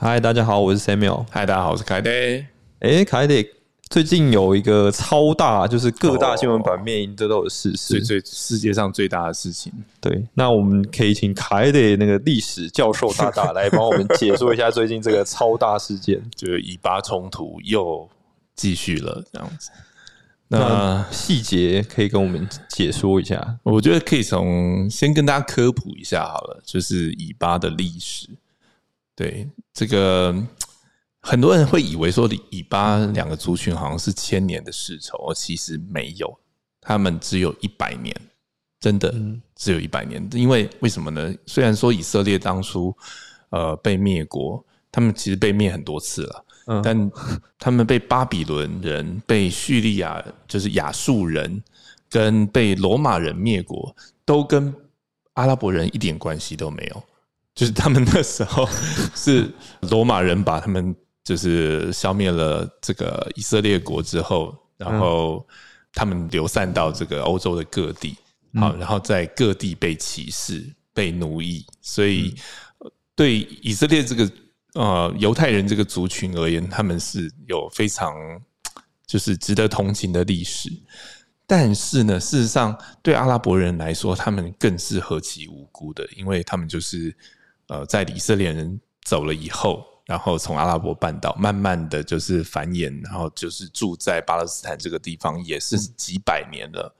嗨，大家好，我是 Samuel。嗨，大家好，我是凯德。哎，凯德，最近有一个超大，就是各大新闻版面都有事最最世界上最大的事情。对，那我们可以请凯德那个历史教授大大来帮我们解说一下最近这个超大事件，就是以巴冲突又继续了这样子。那细节可以跟我们解说一下？我觉得可以从先跟大家科普一下好了，就是以巴的历史。对这个，很多人会以为说以巴两个族群好像是千年的世仇，其实没有，他们只有一百年，真的只有一百年。因为为什么呢？虽然说以色列当初呃被灭国，他们其实被灭很多次了，但他们被巴比伦人、被叙利亚就是亚述人跟被罗马人灭国，都跟阿拉伯人一点关系都没有。就是他们那时候是罗马人把他们就是消灭了这个以色列国之后，然后他们流散到这个欧洲的各地，好，然后在各地被歧视、被奴役，所以对以色列这个呃犹太人这个族群而言，他们是有非常就是值得同情的历史。但是呢，事实上对阿拉伯人来说，他们更是何其无辜的，因为他们就是。呃，在以色列人走了以后，然后从阿拉伯半岛慢慢的就是繁衍，然后就是住在巴勒斯坦这个地方，也是几百年了。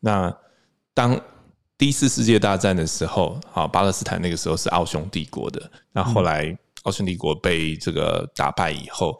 那当第一次世界大战的时候，啊，巴勒斯坦那个时候是奥匈帝国的。那后来奥匈帝国被这个打败以后，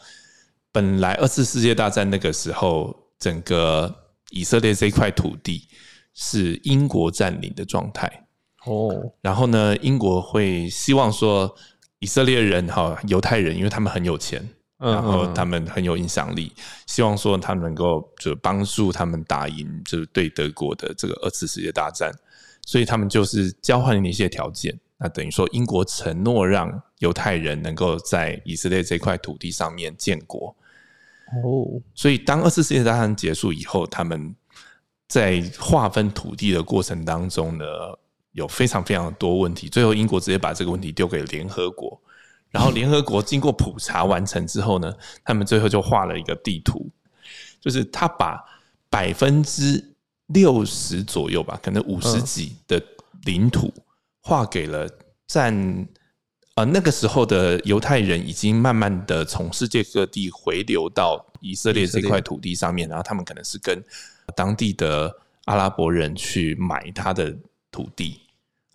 本来二次世界大战那个时候，整个以色列这块土地是英国占领的状态。哦，然后呢？英国会希望说，以色列人哈，犹太人，因为他们很有钱，然后他们很有影响力，希望说他们能够就帮助他们打赢，就是对德国的这个二次世界大战。所以他们就是交换了一些条件。那等于说，英国承诺让犹太人能够在以色列这块土地上面建国。哦，所以当二次世界大战结束以后，他们在划分土地的过程当中呢？有非常非常多问题，最后英国直接把这个问题丢给联合国，然后联合国经过普查完成之后呢，他们最后就画了一个地图，就是他把百分之六十左右吧，可能五十几的领土划给了占呃那个时候的犹太人已经慢慢的从世界各地回流到以色列这块土地上面，然后他们可能是跟当地的阿拉伯人去买他的土地。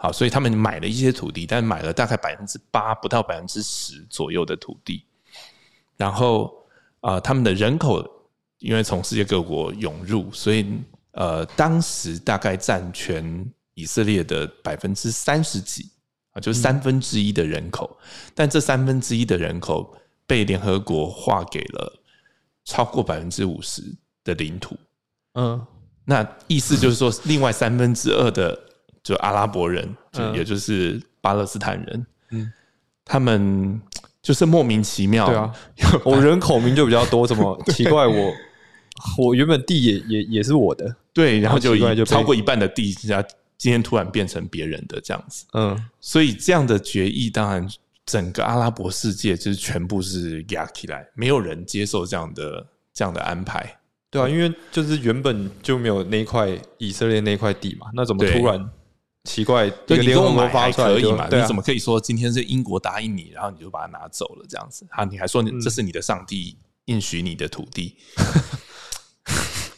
好，所以他们买了一些土地，但买了大概百分之八不到百分之十左右的土地。然后啊，他们的人口因为从世界各国涌入，所以呃，当时大概占全以色列的百分之三十几啊，就三分之一的人口。但这三分之一的人口被联合国划给了超过百分之五十的领土。嗯，那意思就是说，另外三分之二的。就阿拉伯人，就也就是巴勒斯坦人，嗯，他们就是莫名其妙，对啊，我人口名就比较多，怎么 奇怪？我我原本地也也也是我的，对，然后就就超过一半的地，家今天突然变成别人的这样子，嗯，所以这样的决议，当然整个阿拉伯世界就是全部是压起来，没有人接受这样的这样的安排，对啊，因为就是原本就没有那块以色列那块地嘛，那怎么突然？奇怪，对你跟我买还可以嘛？你怎么可以说今天是英国答应你，然后你就把它拿走了这样子？啊，你还说这是你的上帝应许你的土地，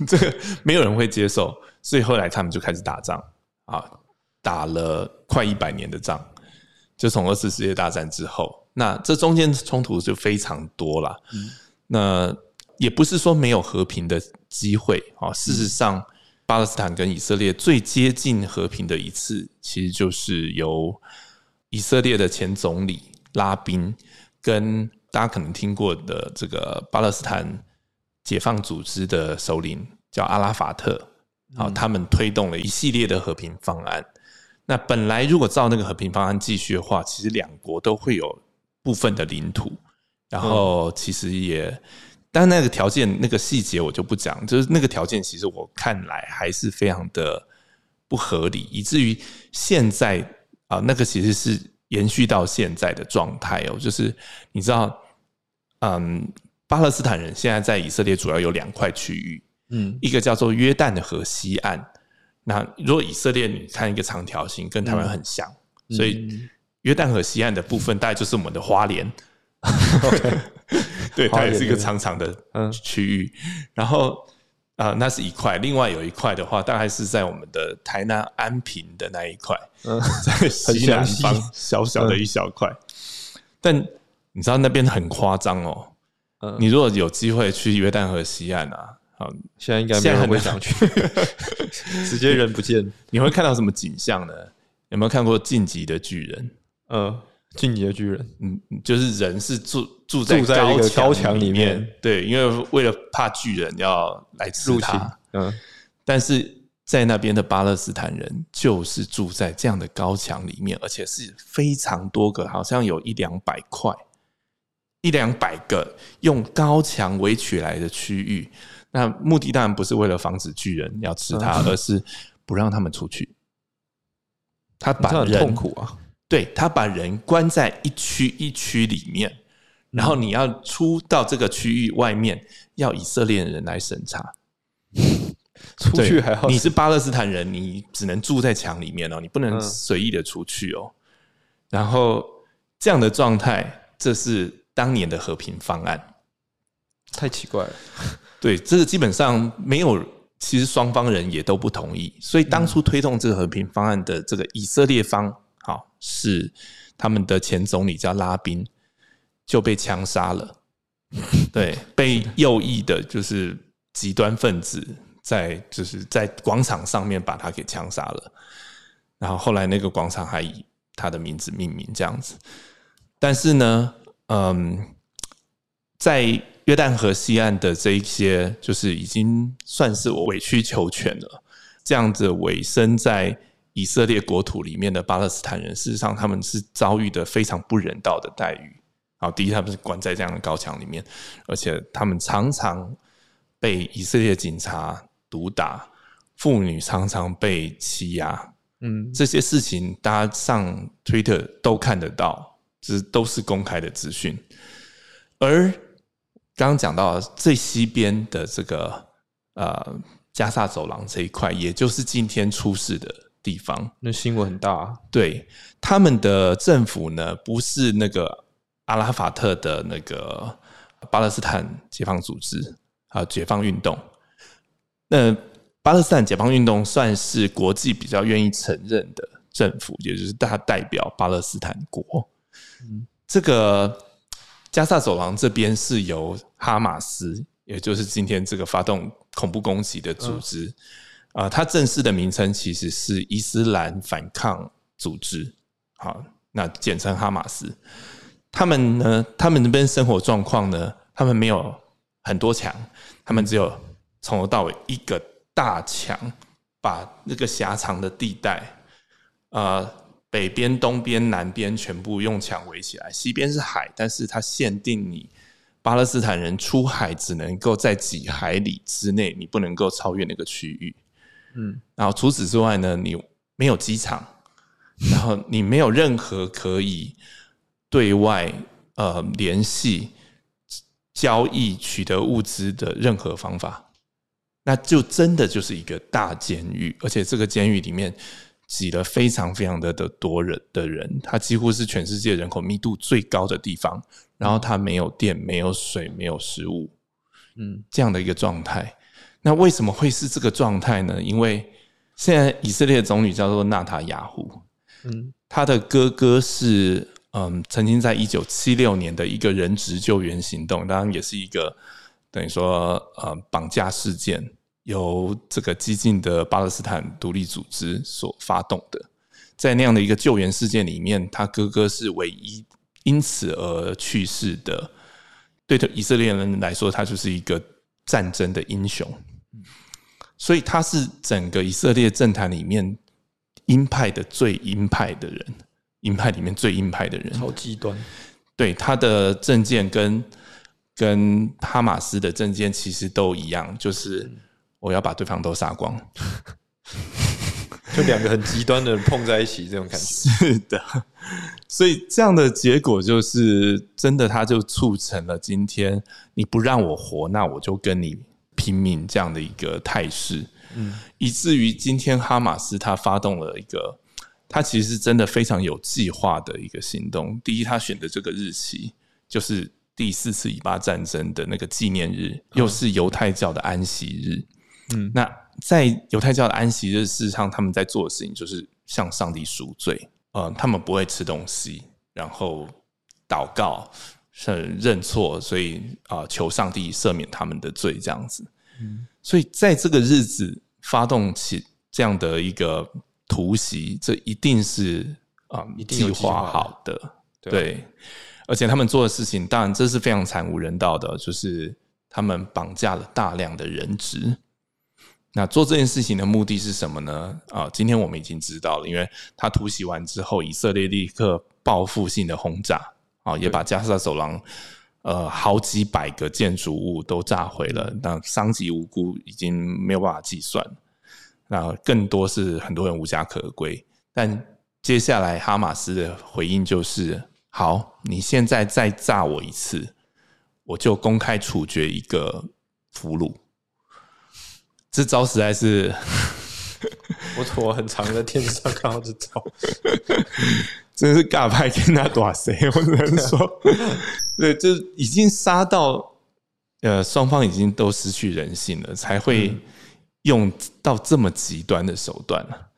这个没有人会接受，所以后来他们就开始打仗啊，打了快一百年的仗，就从二次世界大战之后，那这中间冲突就非常多了。那也不是说没有和平的机会啊，事实上。巴勒斯坦跟以色列最接近和平的一次，其实就是由以色列的前总理拉宾跟大家可能听过的这个巴勒斯坦解放组织的首领叫阿拉法特，然后，他们推动了一系列的和平方案。那本来如果照那个和平方案继续的话，其实两国都会有部分的领土，然后其实也。但那个条件、那个细节我就不讲，就是那个条件，其实我看来还是非常的不合理，以至于现在啊，那个其实是延续到现在的状态哦。就是你知道，嗯，巴勒斯坦人现在在以色列主要有两块区域，嗯一个叫做约旦的河西岸。那如果以色列你看一个长条形，跟台湾很像，所以约旦河西岸的部分大概就是我们的花莲。对，它也是一个长长的嗯区域。然后啊、呃那是一块，另外有一块的话，大概是在我们的台南安平的那一块，嗯，在 西南方小小的一小块。但你知道那边很夸张哦。嗯你如果有机会去约旦河西岸啊，好，现在应该现在会想去，直接人不见。你会看到什么景象呢？有没有看过《晋级的巨人》？嗯，进击的巨人，嗯，就是人是住住在住在一个高高墙里里面。对，因为为了怕巨人要来吃入侵他，，嗯。但是在那边的巴勒斯坦人就是住在这样的高墙里面，而且是非常多个，好像有一两百块，一两百个用高墙围起来的区域。那目的当然不是为了防止巨人要吃它，而是不让他们出去。他把人痛苦啊。对他把人关在一区一区里面，然后你要出到这个区域外面，要以色列人来审查。出去还好你是巴勒斯坦人，你只能住在墙里面哦，你不能嗯随意的出去哦。然后这样的状态，这是当年的和平方案。太奇怪了。对，这个基本上没有，其实双方人也都不同意，所以当初推动这个和平方案的这个以色列方，好是他们的前总理叫拉宾，就被枪杀了。对，被右翼的就是极端分子在就是在广场上面把他给枪杀了，然后后来那个广场还以他的名字命名这样子。但是呢，嗯，在约旦河西岸的这一些，就是已经算是我委曲求全了。这样子委身在以色列国土里面的巴勒斯坦人，事实上他们是遭遇的非常不人道的待遇。好，第一，他们是关在这样的高墙里面，而且他们常常被以色列警察毒打，妇女常常被欺压。嗯，这些事情大家上 Twitter 都看得到，这都是公开的资讯。而刚刚讲到最西边的这个呃加萨走廊这一块，也就是今天出事的地方，那新闻很大啊。对他们的政府呢，不是那个阿拉法特的那个巴勒斯坦解放组织啊，解放运动。那巴勒斯坦解放运动算是国际比较愿意承认的政府，也就是它代表巴勒斯坦国。这个加萨走廊这边是由哈马斯，也就是今天这个发动恐怖攻击的组织，啊、它正式的名称其实是伊斯兰反抗组织，好，那简称哈马斯。他们呢，他们那边生活状况呢，他们没有很多墙，他们只有从头到尾一个大墙，把那个狭长的地带，呃，北边、东边、南边全部用墙围起来，西边是海，但是它限定你巴勒斯坦人出海只能够在几海里之内，你不能够超越那个区域。嗯，然后除此之外呢，你没有机场，然后你没有任何可以对外呃联系、交易、取得物资的任何方法，那就真的就是一个大监狱，而且这个监狱里面挤了非常非常的的多人的人，它几乎是全世界人口密度最高的地方，然后它没有电、没有水、没有食物，嗯。这样的一个状态。那为什么会是这个状态呢？因为现在以色列总理叫做纳塔雅胡，嗯他的哥哥是嗯，曾经在一九七六年的一个人质救援行动，当然也是一个等于说呃绑架事件，由这个激进的巴勒斯坦独立组织所发动的。在那样的一个救援事件里面，他哥哥是唯一因此而去世的。对的以色列人来说，他就是一个战争的英雄。所以他是整个以色列政坛里面鹰派的最鹰派的人，鹰派里面最鹰派的人。超极端。对他的证件跟跟哈马斯的证件其实都一样，就是我要把对方都杀光。就两个很极端的人碰在一起，这种感觉。是的，所以这样的结果就是真的，他就促成了今天你不让我活，那我就跟你拼命这样的一个态势。嗯，以至于今天哈马斯他发动了一个，他其实真的非常有计划的一个行动。第一，他选的这个日期就是第四次以巴战争的那个纪念日，又是犹太教的安息日。嗯，那在犹太教的安息日，事实上他们在做的事情就是向上帝赎罪。呃，他们不会吃东西，然后祷告，是认错，所以啊，求上帝赦免他们的罪，这样子。嗯。所以在这个日子发动起这样的一个突袭，这一定是啊计划好的，对。而且他们做的事情，当然这是非常惨无人道的，就是他们绑架了大量的人质。那做这件事情的目的是什么呢？啊，今天我们已经知道了，因为他突袭完之后，以色列立刻报复性的轰炸，啊，也把加沙走廊。呃，好几百个建筑物都炸毁了，那伤及无辜已经没有办法计算。那更多是很多人无家可归。但接下来哈马斯的回应就是：好，你现在再炸我一次，我就公开处决一个俘虏。这招实在是，我我很长在电视上看到这招。真是尬拍跟他打谁？我只能说，对，就已经杀到呃，双方已经都失去人性了，才会用到这么极端的手段了。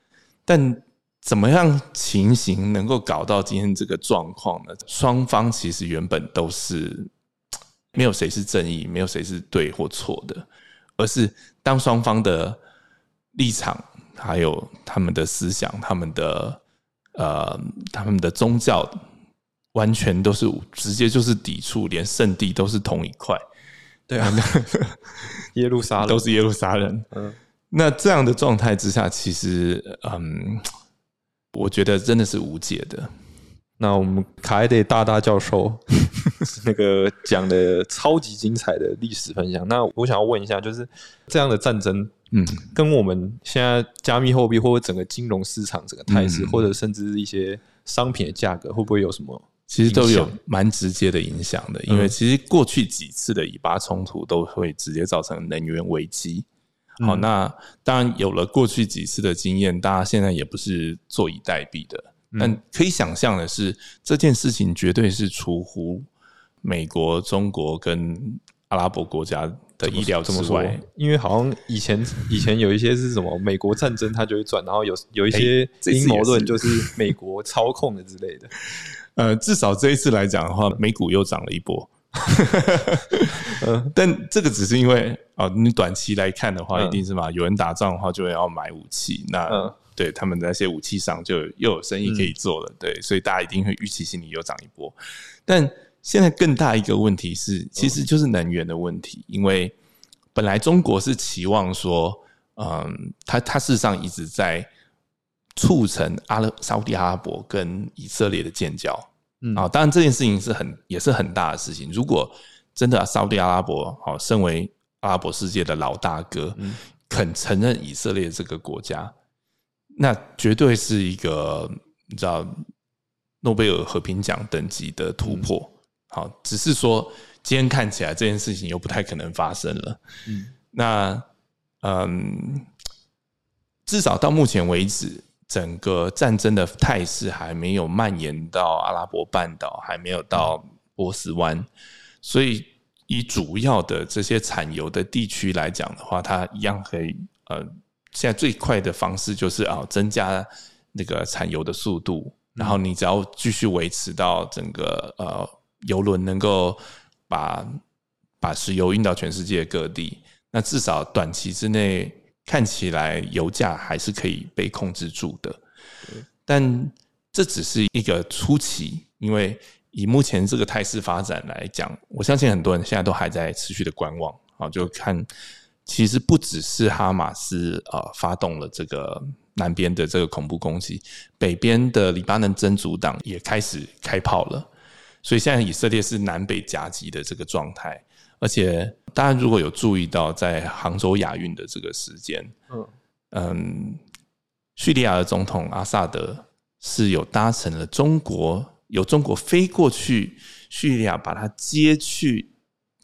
但怎么样情形能够搞到今天这个状况呢？双方其实原本都是没有谁是正义，没有谁是对或错的，而是当双方的立场还有他们的思想，他们的。呃，他们的宗教完全都是直接就是抵触，连圣地都是同一块。对啊，耶路撒冷都是耶路撒冷。嗯，那这样的状态之下，其实嗯，我觉得真的是无解的。那我们卡埃德大大教授 那个讲的超级精彩的历史分享。那我想要问一下，就是这样的战争。嗯，跟我们现在加密货币或者整个金融市场整个态势，或者甚至一些商品的价格，会不会有什么？其实都有蛮直接的影响的。因为其实过去几次的以巴冲突都会直接造成能源危机。好，那当然有了过去几次的经验，大家现在也不是坐以待毙的。但可以想象的是，这件事情绝对是出乎美国、中国跟阿拉伯国家。的意料之外，因为好像以前以前有一些是什么美国战争，它就会转，然后有有一些阴谋论，就是美国操控的之类的。呃，至少这一次来讲的话，美股又涨了一波。但这个只是因为啊，你短期来看的话，一定是嘛，有人打仗的话，就会要买武器，那对他们的那些武器商就又有生意可以做了。对，所以大家一定会预期心里又涨一波，但。现在更大一个问题是，其实就是能源的问题。因为本来中国是期望说，嗯，它它事实上一直在促成阿拉沙地阿拉伯跟以色列的建交。嗯啊，当然这件事情是很也是很大的事情。如果真的沙地阿拉伯好，身为阿拉伯世界的老大哥，肯承认以色列这个国家，那绝对是一个你知道诺贝尔和平奖等级的突破。好，只是说今天看起来这件事情又不太可能发生了。嗯，那嗯，至少到目前为止，整个战争的态势还没有蔓延到阿拉伯半岛，还没有到波斯湾，所以以主要的这些产油的地区来讲的话，它一样可以呃，现在最快的方式就是啊，增加那个产油的速度，然后你只要继续维持到整个呃。油轮能够把把石油运到全世界各地，那至少短期之内看起来油价还是可以被控制住的。但这只是一个初期，因为以目前这个态势发展来讲，我相信很多人现在都还在持续的观望。啊，就看其实不只是哈马斯啊发动了这个南边的这个恐怖攻击，北边的黎巴嫩真主党也开始开炮了。所以现在以色列是南北夹击的这个状态，而且大家如果有注意到在杭州亚运的这个时间，嗯嗯，叙利亚的总统阿萨德是有搭乘了中国，有中国飞过去叙利亚，把他接去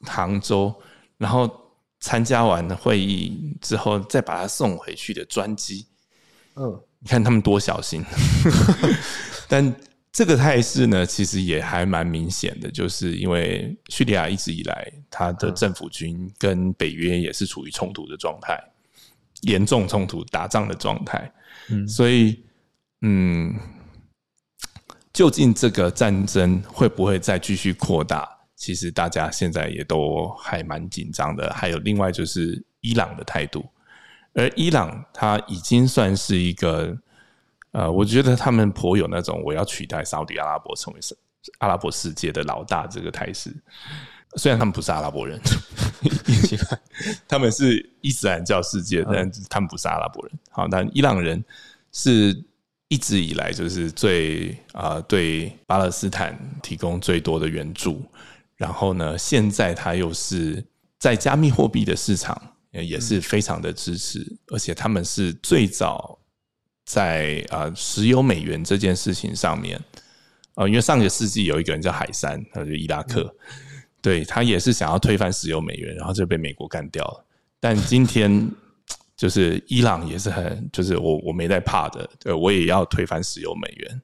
杭州，然后参加完会议之后再把他送回去的专机。嗯，你看他们多小心，但。这个态势呢，其实也还蛮明显的，就是因为叙利亚一直以来，它的政府军跟北约也是处于冲突的状态，严重冲突、打仗的状态。嗯，所以，嗯，究竟这个战争会不会再继续扩大？其实大家现在也都还蛮紧张的。还有另外就是伊朗的态度，而伊朗它已经算是一个。呃，我觉得他们颇有那种我要取代沙特阿拉伯成为阿拉伯世界的老大这个态势。虽然他们不是阿拉伯人，他们是伊斯兰教世界，但他们不是阿拉伯人。好，但伊朗人是一直以来就是最啊对巴勒斯坦提供最多的援助。然后呢，现在他又是在加密货币的市场也是非常的支持，而且他们是最早。在啊，石油美元这件事情上面，呃，因为上个世纪有一个人叫海山，他就伊拉克，对他也是想要推翻石油美元，然后就被美国干掉了。但今天就是伊朗也是很，就是我我没在怕的，对我也要推翻石油美元。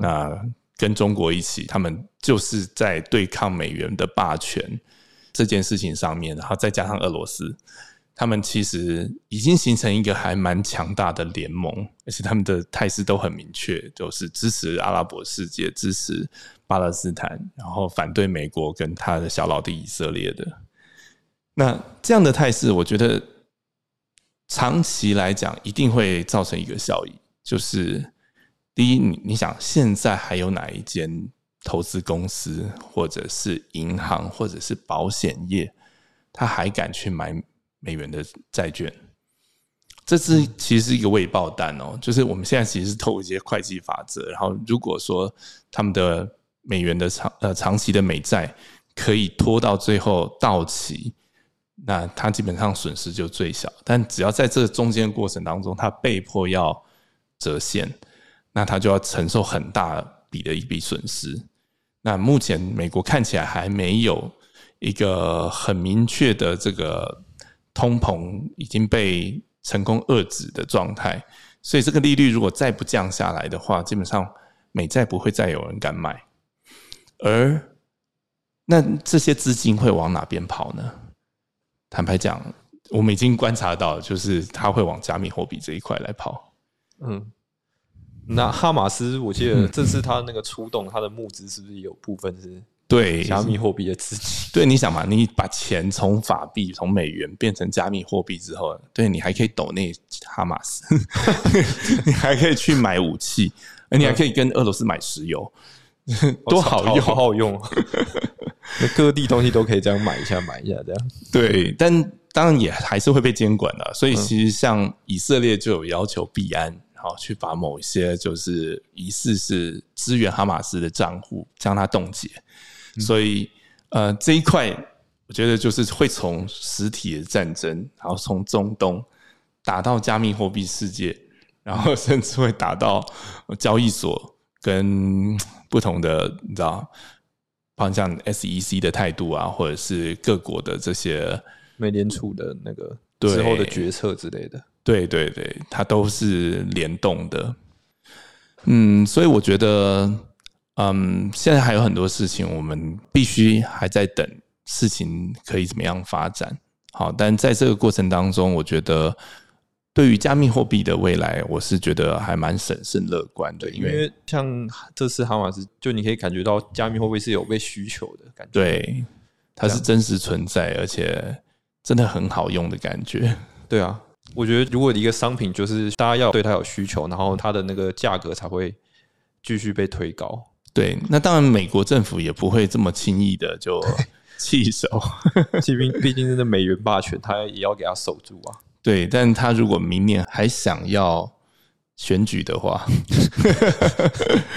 那跟中国一起，他们就是在对抗美元的霸权这件事情上面，然后再加上俄罗斯。他们其实已经形成一个还蛮强大的联盟，而且他们的态势都很明确，就是支持阿拉伯世界、支持巴勒斯坦，然后反对美国跟他的小老弟以色列的。那这样的态势，我觉得长期来讲一定会造成一个效益，就是第一，你你想现在还有哪一间投资公司，或者是银行，或者是保险业，他还敢去买？美元的债券，这是其实是一个未爆弹哦。就是我们现在其实是透过一些会计法则，然后如果说他们的美元的长呃长期的美债可以拖到最后到期，那它基本上损失就最小。但只要在这中间过程当中，它被迫要折现，那它就要承受很大笔的一笔损失。那目前美国看起来还没有一个很明确的这个。通膨已经被成功遏制的状态，所以这个利率如果再不降下来的话，基本上美债不会再有人敢买。而那这些资金会往哪边跑呢？坦白讲，我们已经观察到，就是它会往加密货币这一块来跑。嗯，那哈马斯，我记得这次他那个出动，他的募资是不是有部分是？对加密货币的刺激，对，你想嘛，你把钱从法币、从美元变成加密货币之后，对你还可以抖那哈马斯，你还可以去买武器，而你还可以跟俄罗斯买石油，多好用，好好用。各地东西都可以这样买一下，买一下这样。对，但当然也还是会被监管的。所以其实像以色列就有要求币安，然后去把某一些就是疑似是支援哈马斯的账户将它冻结。所以，呃，这一块我觉得就是会从实体的战争，然后从中东打到加密货币世界，然后 甚至会打到交易所跟不同的，你知道，方向 SEC 的态度啊，或者是各国的这些美联储的那个之后的决策之类的，对对对，它都是联动的。嗯，所以我觉得。嗯，现在还有很多事情，我们必须还在等事情可以怎么样发展。好，但在这个过程当中，我觉得对于加密货币的未来，我是觉得还蛮审慎乐观的。因为像这次哈马斯，就你可以感觉到加密货币是有被需求的感觉，对，它是真实存在，而且真的很好用的感觉。对啊，我觉得如果一个商品就是大家要对它有需求，然后它的那个价格才会继续被推高。对，那当然，美国政府也不会这么轻易的就 弃守，毕竟毕竟是美元霸权，他也要给他守住啊。对，但他如果明年还想要选举的话，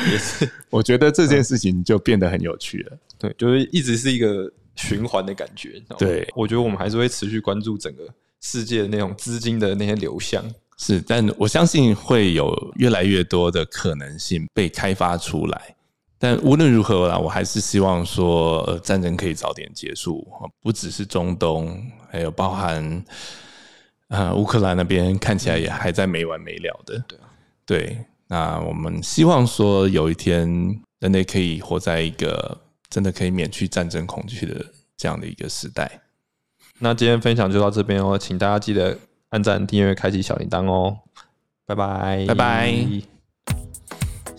也是，我觉得这件事情就变得很有趣了。对，就是一直是一个循环的感觉。对，我觉得我们还是会持续关注整个世界的那种资金的那些流向。是，但我相信会有越来越多的可能性被开发出来。但无论如何啦，我还是希望说，呃，战争可以早点结束。不只是中东，还有包含啊乌克兰那边，看起来也还在没完没了的。对啊，对。那我们希望说，有一天人类可以活在一个真的可以免去战争恐惧的这样的一个时代。那今天分享就到这边哦，请大家记得按赞、订阅、开启小铃铛哦。拜拜，拜拜。